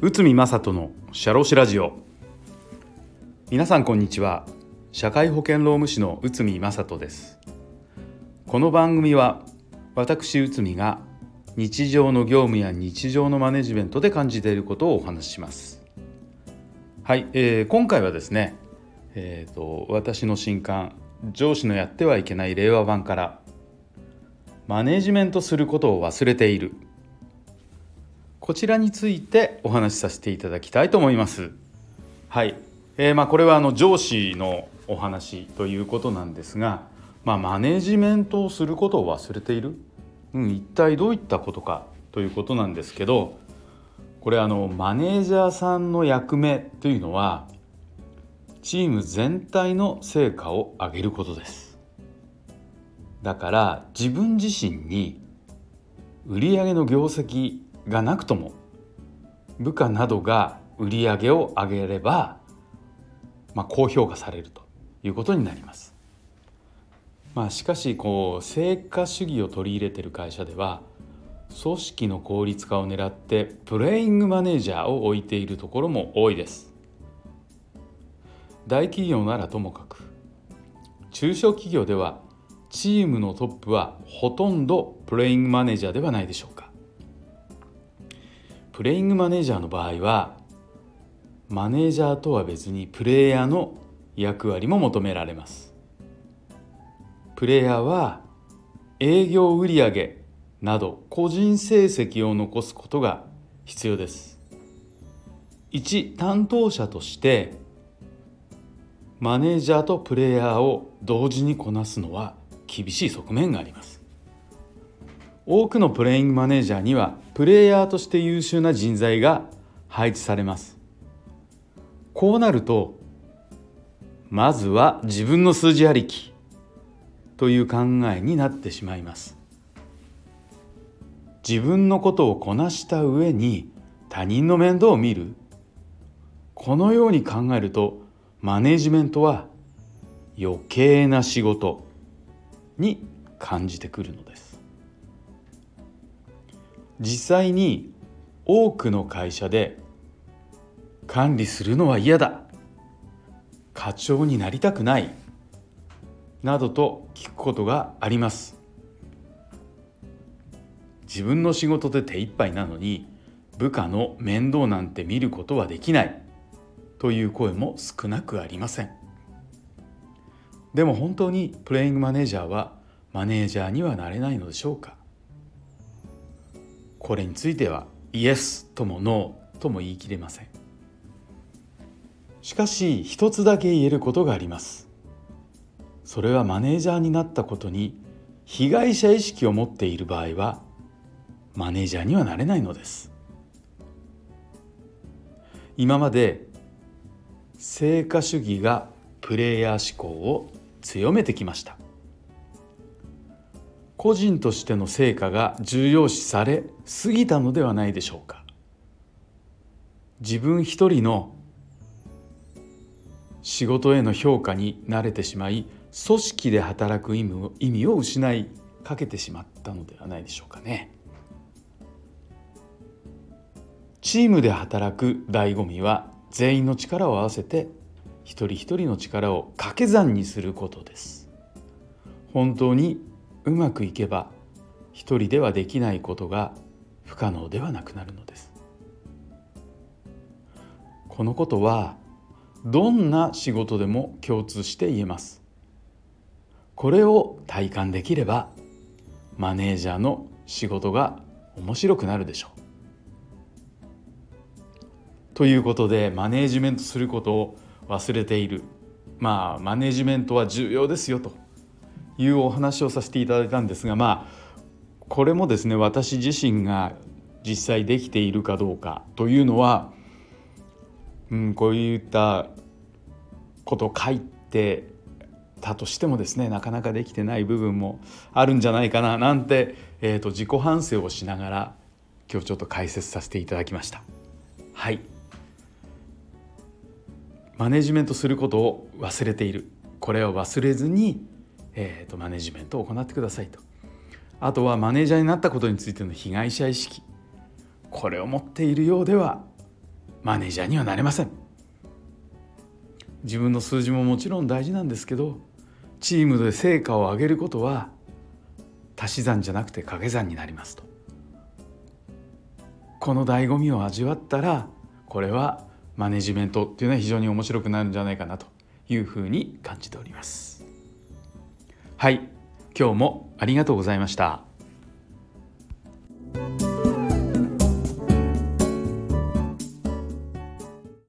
内海正人の社労士ラジオ。皆さんこんにちは。社会保険労務士の内海正人です。この番組は私内海が日常の業務や日常のマネジメントで感じていることをお話しします。はい、えー、今回はですねえーと、私の新刊「上司のやってはいけない令和版」から「マネジメントすることを忘れている」こちらについてお話しさせていただきたいと思います。はい、えー、まあ、これはあの上司のお話ということなんですが、まあ、マネジメントをすることを忘れている、うん、一体どういったことかということなんですけどこれあのマネージャーさんの役目というのはチーム全体の成果を上げることです。だから自分自身に売上の業績がなくとも部下などが売り上げを上げれば、まあ、高評価されるということになります。まあ、しかしこう成果主義を取り入れている会社では組織の効率化を狙ってプレイングマネージャーを置いているところも多いです。大企業ならともかく中小企業ではチームのトップはほとんどプレイングマネージャーではないでしょうか。プレイングマネージャーの場合はマネージャーとは別にプレイヤーの役割も求められますプレイヤーは営業売上など個人成績を残すことが必要です1担当者としてマネージャーとプレイヤーを同時にこなすのは厳しい側面があります。多くのプレイングマネージャーにはプレイヤーとして優秀な人材が配置されます。こうなるとまずは自分の数字ありきという考えになってしまいます。自分のことをこなした上に他人の面倒を見る。このように考えるとマネジメントは余計な仕事。に感じてくるのです。実際に多くの会社で管理するのは嫌だ。課長になりたくない。などと聞くことがあります。自分の仕事で手一杯なのに部下の面倒なんて見ることはできない。という声も少なくありません。でも本当にプレイングマネージャーはマネージャーにはなれないのでしょうか？これについてはイエスともノーとも言い切れません。しかし一つだけ言えることがあります。それはマネージャーになったことに被害者意識を持っている場合はマネージャーにはなれないのです。今まで成果主義がプレイヤー思考を強めてきました。個人としての成果が重要視されすぎたのではないでしょうか。自分一人の仕事への評価に慣れてしまい組織で働く意味を意味を失いかけてしまったのではないでしょうかね。チームで働く醍醐味は全員の力を合わせて一人一人の力を掛け算にすることです。本当にうまくいけば一人ではできないことが不可能ではなくなるのです。このことはどんな仕事でも共通して言えます。これを体感できればマネージャーの仕事が面白くなるでしょう。ということでマネージメントすることを忘れている。まあマネジメントは重要ですよと。いうお話をさせていただいたんですがまあこれもですね私自身が実際できているかどうかというのは、うん、こういったことを書いてたとしてもですねなかなかできてない部分もあるんじゃないかななんて、えーと、自己反省をしながら今日ちょっと解説させていただきました。はい。マネジメントすることを忘れている。これを忘れずにえーと、マネジメントを行ってくださいと。あとはマネージャーになったことについての被害者意識。これを持っているようではマネージャーにはなれません。自分の数字ももちろん大事なんですけどチームで成果を上げることは足し算じゃなくて掛け算になりますと。この醍醐味を味わったらこれはマネジメントっていうのは非常に面白くなるんじゃないかなというふうに感じております。はい。今日もありがとうございました。